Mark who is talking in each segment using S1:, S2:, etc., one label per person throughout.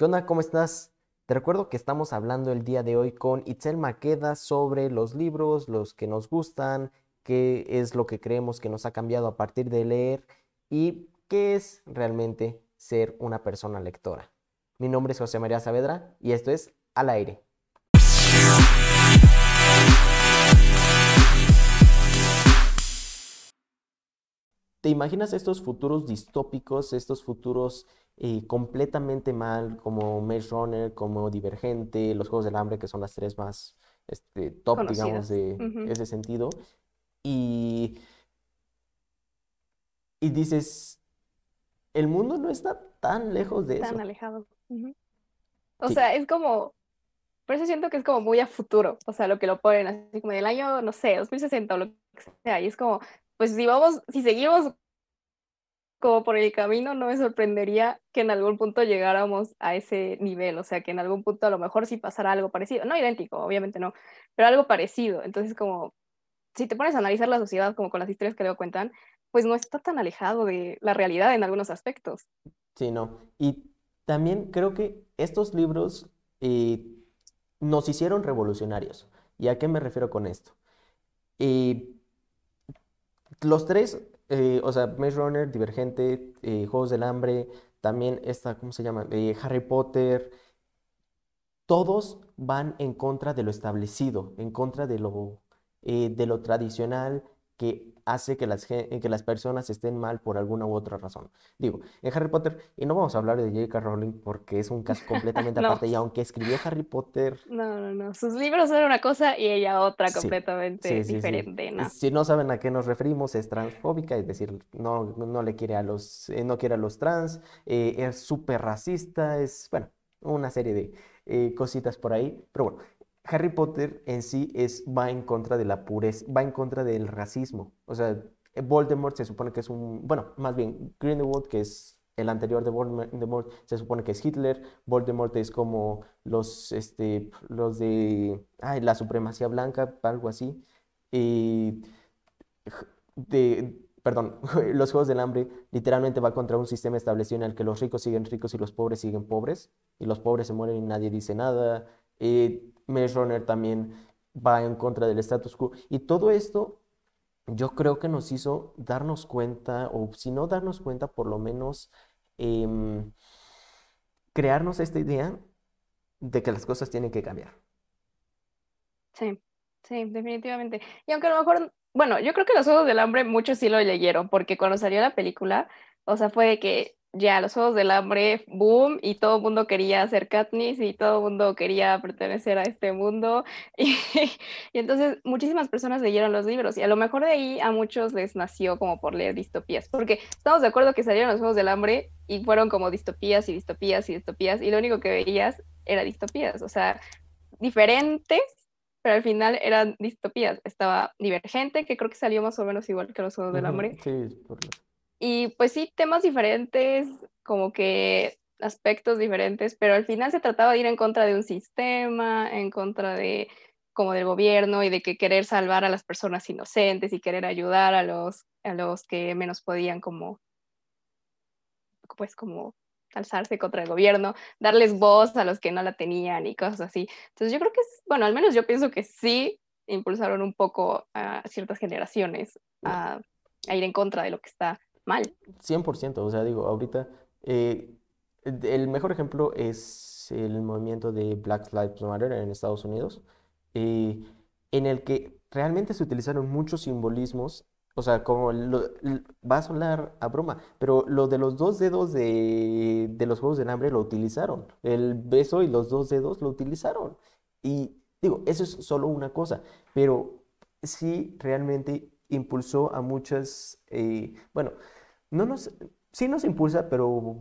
S1: ¿Qué onda? ¿Cómo estás? Te recuerdo que estamos hablando el día de hoy con Itzel Maqueda sobre los libros, los que nos gustan, qué es lo que creemos que nos ha cambiado a partir de leer y qué es realmente ser una persona lectora. Mi nombre es José María Saavedra y esto es Al aire. ¿Te imaginas estos futuros distópicos, estos futuros eh, completamente mal, como Maze Runner, como Divergente, los Juegos del Hambre, que son las tres más este, top, digamos, de ese sentido? Y, y dices, el mundo no está tan lejos de
S2: eso. Tan alejado. O sea, es como, por eso siento que es como muy a futuro, o sea, lo que lo ponen así como del año, no sé, 2060 o lo que sea, y es como, pues si vamos, si seguimos como por el camino, no me sorprendería que en algún punto llegáramos a ese nivel, o sea, que en algún punto a lo mejor sí pasara algo parecido, no idéntico, obviamente no, pero algo parecido. Entonces, como si te pones a analizar la sociedad como con las historias que luego cuentan, pues no está tan alejado de la realidad en algunos aspectos.
S1: Sí, no. Y también creo que estos libros eh, nos hicieron revolucionarios. ¿Y a qué me refiero con esto? Eh, los tres, eh, o sea, Maze Runner, Divergente, eh, Juegos del Hambre, también esta, ¿cómo se llama? Eh, Harry Potter, todos van en contra de lo establecido, en contra de lo, de lo tradicional, que hace que las, que las personas estén mal por alguna u otra razón. Digo, en Harry Potter, y no vamos a hablar de J.K. Rowling porque es un caso completamente aparte, y aunque escribió Harry Potter...
S2: No, no, no, sus libros eran una cosa y ella otra completamente diferente, ¿no?
S1: Si no saben a qué nos referimos, es transfóbica, es decir, no, no le quiere a los, eh, no quiere a los trans, eh, es súper racista, es, bueno, una serie de eh, cositas por ahí, pero bueno, Harry Potter en sí es, va en contra de la pureza, va en contra del racismo. O sea, Voldemort se supone que es un, bueno, más bien Grindelwald, que es el anterior de Voldemort, se supone que es Hitler. Voldemort es como los, este, los de, ay, la supremacía blanca, algo así. Y perdón, los Juegos del Hambre literalmente va contra un sistema establecido en el que los ricos siguen ricos y los pobres siguen pobres, y los pobres se mueren y nadie dice nada. Eh, Maze Runner también va en contra del status quo. Y todo esto yo creo que nos hizo darnos cuenta, o si no darnos cuenta, por lo menos em, crearnos esta idea de que las cosas tienen que cambiar.
S2: Sí, sí, definitivamente. Y aunque a lo mejor, bueno, yo creo que los Juegos del Hambre muchos sí lo leyeron, porque cuando salió la película, o sea, fue de que ya los Juegos del Hambre, boom, y todo el mundo quería ser Katniss y todo el mundo quería pertenecer a este mundo. Y, entonces muchísimas personas leyeron los libros y a lo mejor de ahí a muchos les nació como por leer distopías, porque estamos de acuerdo que salieron los Juegos del Hambre y fueron como distopías y distopías y distopías y lo único que veías era distopías, o sea, diferentes, pero al final eran distopías. Estaba Divergente, que creo que salió más o menos igual que los Juegos del Hambre.
S1: Sí, por
S2: y pues sí, temas diferentes, como que aspectos diferentes, pero al final se trataba de ir en contra de un sistema, en contra de como del gobierno y de que querer salvar a las personas inocentes y querer ayudar a los, a los que menos podían como, pues como alzarse contra el gobierno, darles voz a los que no la tenían y cosas así. Entonces yo creo que, bueno, al menos yo pienso que sí impulsaron un poco a ciertas generaciones a ir en contra de lo que está mal.
S1: 100%, o sea, digo, ahorita eh, el mejor ejemplo es el movimiento de Black Lives Matter en Estados Unidos, eh, en el que realmente se utilizaron muchos simbolismos, o sea, como va a sonar a broma, pero lo de los dos dedos de, de los Juegos del Hambre lo utilizaron, el beso y los dos dedos lo utilizaron. Y digo, eso es solo una cosa, pero sí realmente impulsó a muchas, eh, bueno, no nos, sí nos impulsa, pero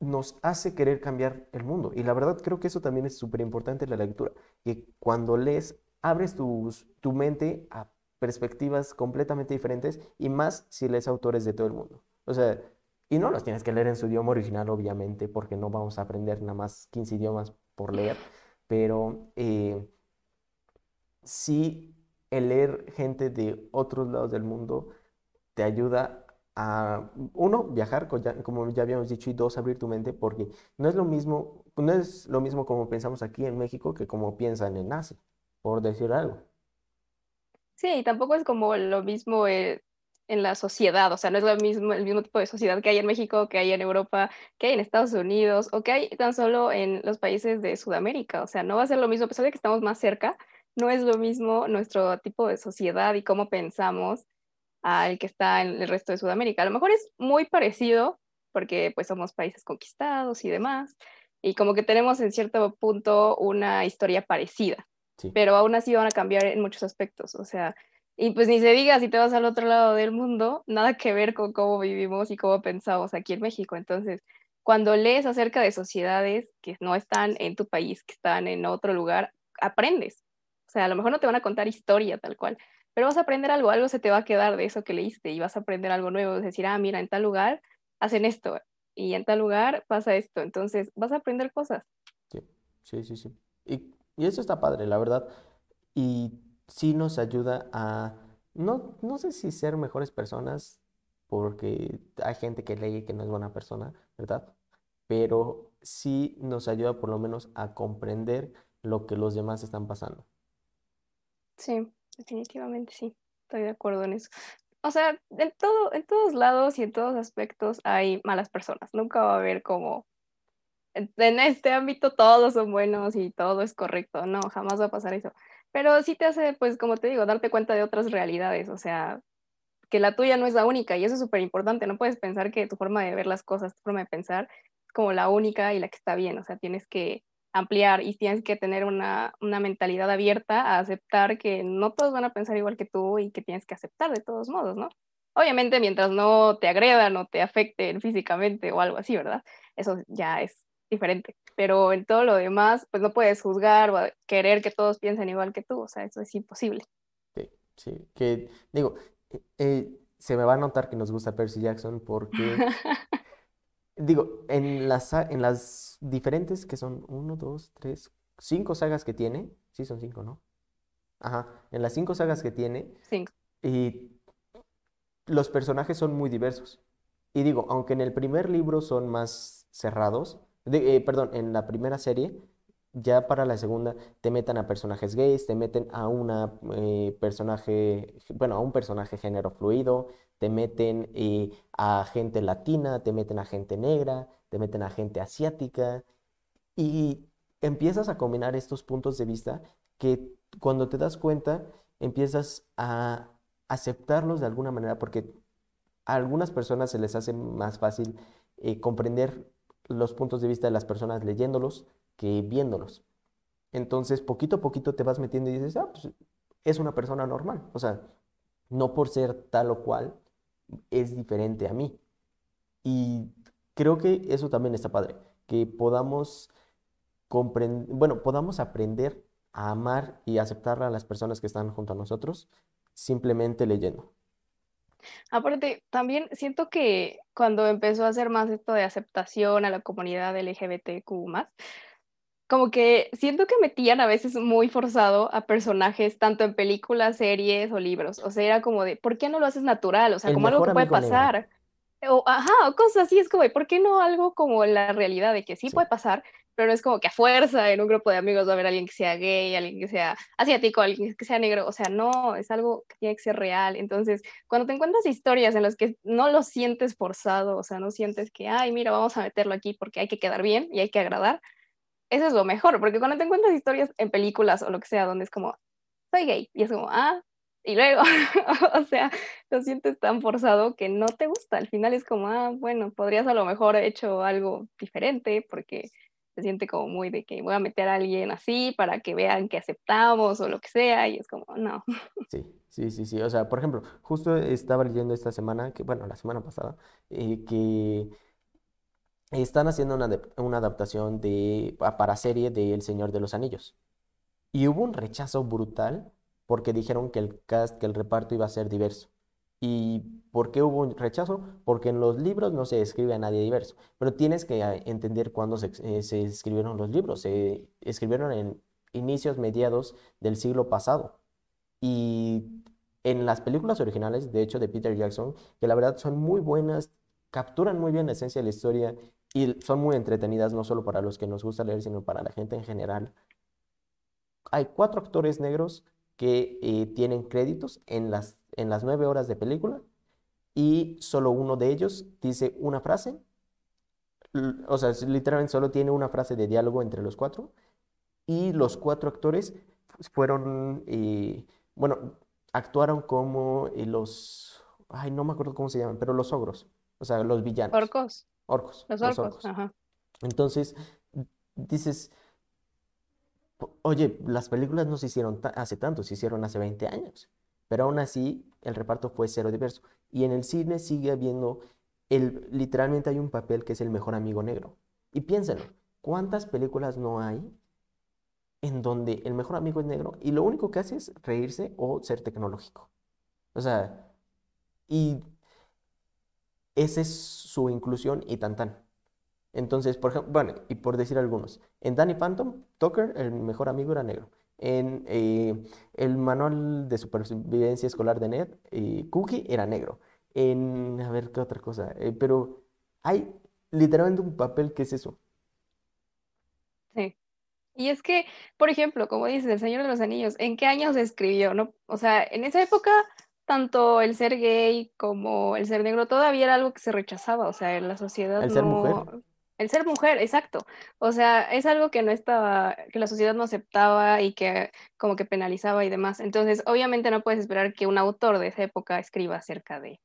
S1: nos hace querer cambiar el mundo. Y la verdad creo que eso también es súper importante la lectura, que cuando lees, abres tu mente a perspectivas completamente diferentes y más si lees autores de todo el mundo. O sea, y no los tienes que leer en su idioma original, obviamente, porque no vamos a aprender nada más 15 idiomas por leer, pero eh, sí el leer gente de otros lados del mundo te ayuda a, uno, viajar, como ya habíamos dicho, y dos, abrir tu mente, porque no es lo mismo, no es lo mismo como pensamos aquí en México que como piensan en Asia, por decir algo.
S2: Sí, y tampoco es como lo mismo eh, en la sociedad, o sea, no es lo mismo, el mismo tipo de sociedad que hay en México, que hay en Europa, que hay en Estados Unidos, o que hay tan solo en los países de Sudamérica, o sea, no va a ser lo mismo, a pesar de que estamos más cerca, no es lo mismo nuestro tipo de sociedad y cómo pensamos al que está en el resto de Sudamérica. A lo mejor es muy parecido porque pues somos países conquistados y demás, y como que tenemos en cierto punto una historia parecida, pero aún así van a cambiar en muchos aspectos, o sea, y pues ni se diga si te vas al otro lado del mundo, nada que ver con cómo vivimos y cómo pensamos aquí en México. Entonces, cuando lees acerca de sociedades que no están en tu país, que están en otro lugar, aprendes. O sea, a lo mejor no te van a contar historia tal cual, pero vas a aprender algo, algo se te va a quedar de eso que leíste y vas a aprender algo nuevo, es decir, ah, mira, en tal lugar hacen esto y en tal lugar pasa esto, entonces vas a aprender cosas.
S1: Sí, sí, sí, sí. Y, y eso está padre, la verdad. Y sí nos ayuda a, no, no sé si ser mejores personas, porque hay gente que lee que no es buena persona, ¿verdad? Pero sí nos ayuda por lo menos a comprender lo que los demás están pasando.
S2: Sí, definitivamente sí, estoy de acuerdo en eso. O sea, en todo, en todos lados y en todos aspectos hay malas personas. Nunca va a haber como en este ámbito todos son buenos y todo es correcto. No, jamás va a pasar eso. Pero sí te hace, pues, como te digo, darte cuenta de otras realidades. O sea, que la tuya no es la única y eso es súper importante. No puedes pensar que tu forma de ver las cosas, tu forma de pensar es como la única y la que está bien. O sea, tienes que ampliar y tienes que tener una, mentalidad abierta a aceptar que no todos van a pensar igual que tú y que tienes que aceptar de todos modos, ¿no? Obviamente mientras no te agredan o te afecten físicamente o algo así, ¿verdad? Eso ya es diferente. Pero en todo lo demás, pues no puedes juzgar o querer que todos piensen igual que tú, o sea, eso es imposible.
S1: Sí, sí, que digo, eh, se me va a notar que nos gusta Percy Jackson porque Digo, en las, en las diferentes, que son uno, dos, tres, cinco sagas que tiene, sí son cinco, ¿no? Ajá, en las cinco sagas que tiene,
S2: cinco.
S1: y los personajes son muy diversos. Y digo, aunque en el primer libro son más cerrados, eh, perdón, en la primera serie, ya para la segunda te metan a personajes gays, te meten a una eh, personaje, bueno, a un personaje género fluido, te meten eh, a gente latina, te meten a gente negra, te meten a gente asiática y empiezas a combinar estos puntos de vista que cuando te das cuenta empiezas a aceptarlos de alguna manera porque a algunas personas se les hace más fácil eh, comprender los puntos de vista de las personas leyéndolos que viéndolos. Entonces, poquito a poquito te vas metiendo y dices, ah, pues es una persona normal. O sea, no por ser tal o cual es diferente a mí. Y creo que eso también está padre, que podamos comprender, bueno, podamos aprender a amar y aceptar a las personas que están junto a nosotros simplemente leyendo.
S2: Aparte, también siento que cuando empezó a hacer más esto de aceptación a la comunidad LGBTQ como que siento que metían a veces muy forzado a personajes tanto en películas, series o libros. O sea, era como de, ¿por qué no lo haces natural? O sea, como algo que puede pasar. O, ajá, o cosas así, es como, ¿por qué no algo como la realidad de que sí, puede pasar, pero no es como que a fuerza en un grupo de amigos va a haber alguien que sea gay, alguien que sea asiático, alguien que sea negro, o sea, no, es algo que tiene que ser real. Entonces, cuando te encuentras historias en las que no lo sientes forzado, o sea, no sientes que, ay, mira, vamos a meterlo aquí porque hay que quedar bien y hay que agradar, eso es lo mejor, porque cuando te encuentras historias en películas o lo que sea, donde es como, soy gay, y es como, ah, y luego, o sea, lo sientes tan forzado que no te gusta. Al final es como, ah, bueno, podrías a lo mejor hecho algo diferente porque se siente como muy de que voy a meter a alguien así para que vean que aceptamos o lo que sea, y es como, no.
S1: Sí, sí, sí, sí. O sea, por ejemplo, justo estaba leyendo esta semana, que bueno, la semana pasada, eh, que están haciendo una, adaptación de, para serie de El Señor de los Anillos. Y hubo un rechazo brutal porque dijeron que el cast, que el reparto iba a ser diverso. ¿Y por qué hubo un rechazo? Porque en los libros no se escribe a nadie diverso. Pero tienes que ah, entender cuándo se, eh, se escribieron los libros. Se escribieron en inicios, mediados del siglo pasado. Y en las películas originales, de hecho, de Peter Jackson, que la verdad son muy buenas, capturan muy bien la esencia de la historia y son muy entretenidas, no solo para los que nos gusta leer, sino para la gente en general. Hay cuatro actores negros que eh, tienen créditos en las, en las nueve horas de película y solo uno de ellos dice una frase, o sea, literalmente solo tiene una frase de diálogo entre los cuatro y los cuatro actores fueron, eh, bueno, actuaron como eh, los, ay, no me acuerdo cómo se llaman, pero los ogros, o sea, los villanos.
S2: Orcos.
S1: Orcos.
S2: Los orcos, ajá.
S1: Entonces, dices, oye, las películas no se hicieron hace tanto, se hicieron hace 20 años, pero aún así el reparto fue cero diverso. Y en el cine sigue habiendo, el, literalmente hay un papel que es el mejor amigo negro. Y piénsenlo, ¿cuántas películas no hay en donde el mejor amigo es negro y lo único que hace es reírse o ser tecnológico. O sea, y esa es su inclusión y tan tan. Entonces, por ejemplo, bueno, y por decir algunos, en Danny Phantom, Tucker, el mejor amigo era negro. En eh, el manual de supervivencia escolar de Ned, eh, Cookie era negro. En, a ver, ¿qué otra cosa? Eh, pero hay literalmente un papel que es eso.
S2: Sí. Y es que, por ejemplo, como dices, El Señor de los Anillos, ¿en qué años se escribió? ¿no? O sea, en esa época, tanto el ser gay como el ser negro todavía era algo que se rechazaba, o sea, en la sociedad
S1: El ser mujer.
S2: El ser mujer, exacto. O sea, es algo que no estaba, que la sociedad no aceptaba y que como que penalizaba y demás. Entonces, obviamente no puedes esperar que un autor de esa época escriba acerca de,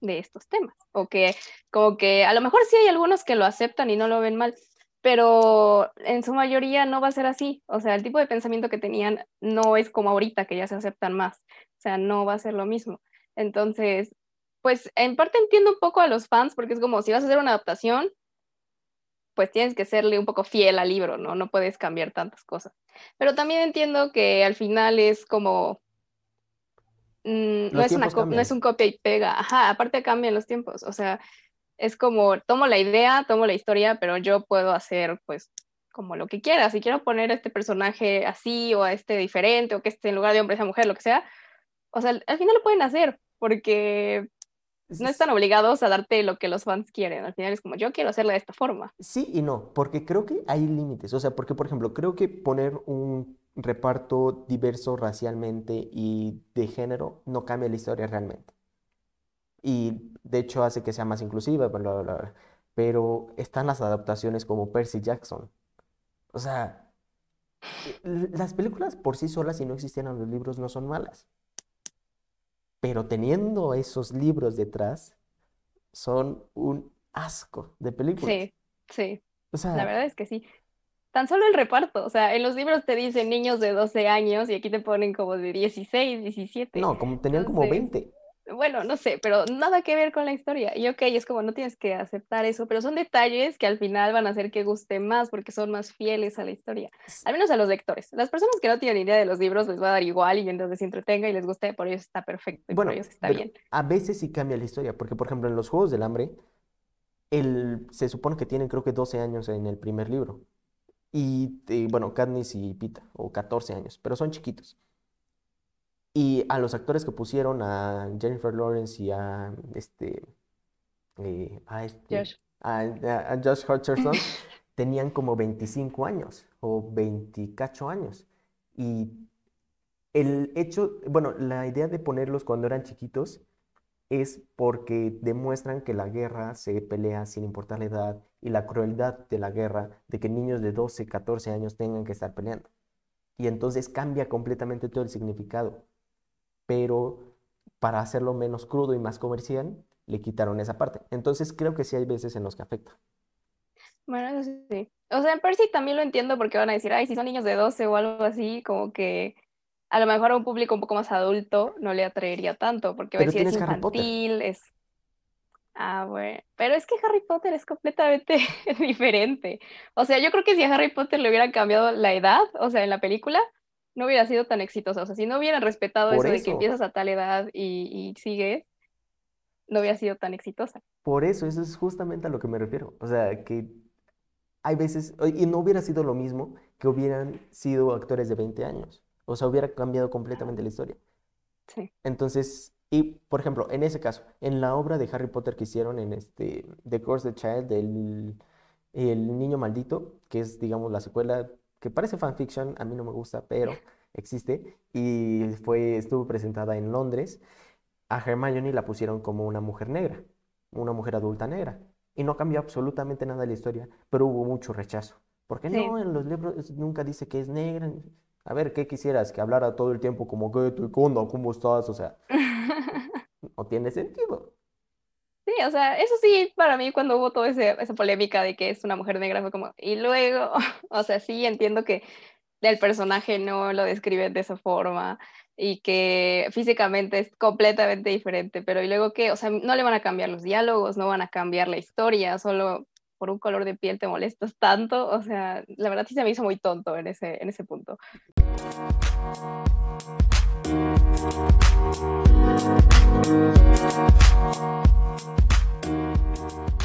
S2: de estos temas. O que, como que a lo mejor sí hay algunos que lo aceptan y no lo ven mal, pero en su mayoría no va a ser así. O sea, el tipo de pensamiento que tenían no es como ahorita, que ya se aceptan más. O sea, no va a ser lo mismo. Entonces, pues en parte entiendo un poco a los fans, porque es como si vas a hacer una adaptación, pues tienes que serle un poco fiel al libro, ¿no? No puedes cambiar tantas cosas. Pero también entiendo que al final es como... Mm, no, es una no es un copia y pega. Ajá, aparte cambian los tiempos. O sea, es como, tomo la idea, tomo la historia, pero yo puedo hacer pues como lo que quiera. Si quiero poner a este personaje así o a este diferente o que esté en lugar de hombre sea mujer, lo que sea, o sea, al final lo pueden hacer porque no están obligados a darte lo que los fans quieren. Al final es como, yo quiero hacerla de esta forma.
S1: Sí y no, porque creo que hay límites. O sea, porque, por ejemplo, creo que poner un reparto diverso racialmente y de género no cambia la historia realmente y de hecho hace que sea más inclusiva, pero están las adaptaciones como Percy Jackson. O sea, las películas por sí solas, si no existieran los libros, no son malas. Pero teniendo esos libros detrás, son un asco de películas.
S2: Sí, sí. la verdad es que sí. Tan solo el reparto, o sea, en los libros te dicen niños de 12 años y aquí te ponen como de 16, 17.
S1: No, como tenían como 20
S2: bueno, no sé, pero nada que ver con la historia. Y ok, es como no tienes que aceptar eso, pero son detalles que al final van a hacer que guste más porque son más fieles a la historia. Al menos a los lectores. Las personas que no tienen idea de los libros les va a dar igual y entonces se entretenga y les guste, por ellos está perfecto y por ellos está bien.
S1: A veces sí cambia la historia, porque por ejemplo en los Juegos del Hambre, el, se supone que tienen creo que 12 años en el primer libro. Y, y bueno, Katniss y Pita, o 14 años, pero son chiquitos. Y a los actores que pusieron, a Jennifer Lawrence y a este, eh, a este,
S2: Josh.
S1: A, Josh Hutcherson, tenían como 25 años o 28 años. Y el hecho, bueno, la idea de ponerlos cuando eran chiquitos es porque demuestran que la guerra se pelea sin importar la edad y la crueldad de la guerra, de que niños de 12, 14 años tengan que estar peleando. Y entonces cambia completamente todo el significado pero para hacerlo menos crudo y más comercial, le quitaron esa parte. Entonces creo que sí hay veces en los que afecta.
S2: Bueno, eso sí. O sea, en Percy también lo entiendo porque van a decir, ay, si son niños de 12 o algo así, como que a lo mejor a un público un poco más adulto no le atraería tanto, porque a veces es infantil, es... Ah, bueno, pero es que Harry Potter es completamente diferente. O sea, yo creo que si a Harry Potter le hubieran cambiado la edad, o sea, en la película, no hubiera sido tan exitosa. O sea, si no hubieran respetado eso, de que empiezas a tal edad y, y sigues, no hubiera sido tan exitosa.
S1: Por eso, eso es justamente a lo que me refiero. O sea, que hay veces, y no hubiera sido lo mismo que hubieran sido actores de 20 años. O sea, hubiera cambiado completamente la historia.
S2: Sí.
S1: Entonces, y por ejemplo, en ese caso, en la obra de Harry Potter que hicieron en este The Cursed Child, del el niño maldito, que es, digamos, la secuela que parece fanfiction, a mí no me gusta, pero existe, y fue, estuvo presentada en Londres, a Hermione la pusieron como una mujer negra, una mujer adulta negra, y no cambió absolutamente nada la historia, pero hubo mucho rechazo. Porque no, en los libros nunca dice que es negra. A ver, ¿qué quisieras? Que hablara todo el tiempo como que tú, ¿cómo estás? O sea, no tiene sentido.
S2: Sí, o sea, eso sí, para mí cuando hubo toda esa polémica de que es una mujer negra fue como, y luego, o sea, sí entiendo que el personaje no lo describe de esa forma y que físicamente es completamente diferente, pero y luego que, o sea, no le van a cambiar los diálogos, no van a cambiar la historia, solo por un color de piel te molestas tanto, o sea, la verdad sí se me hizo muy tonto en ese, en ese punto. you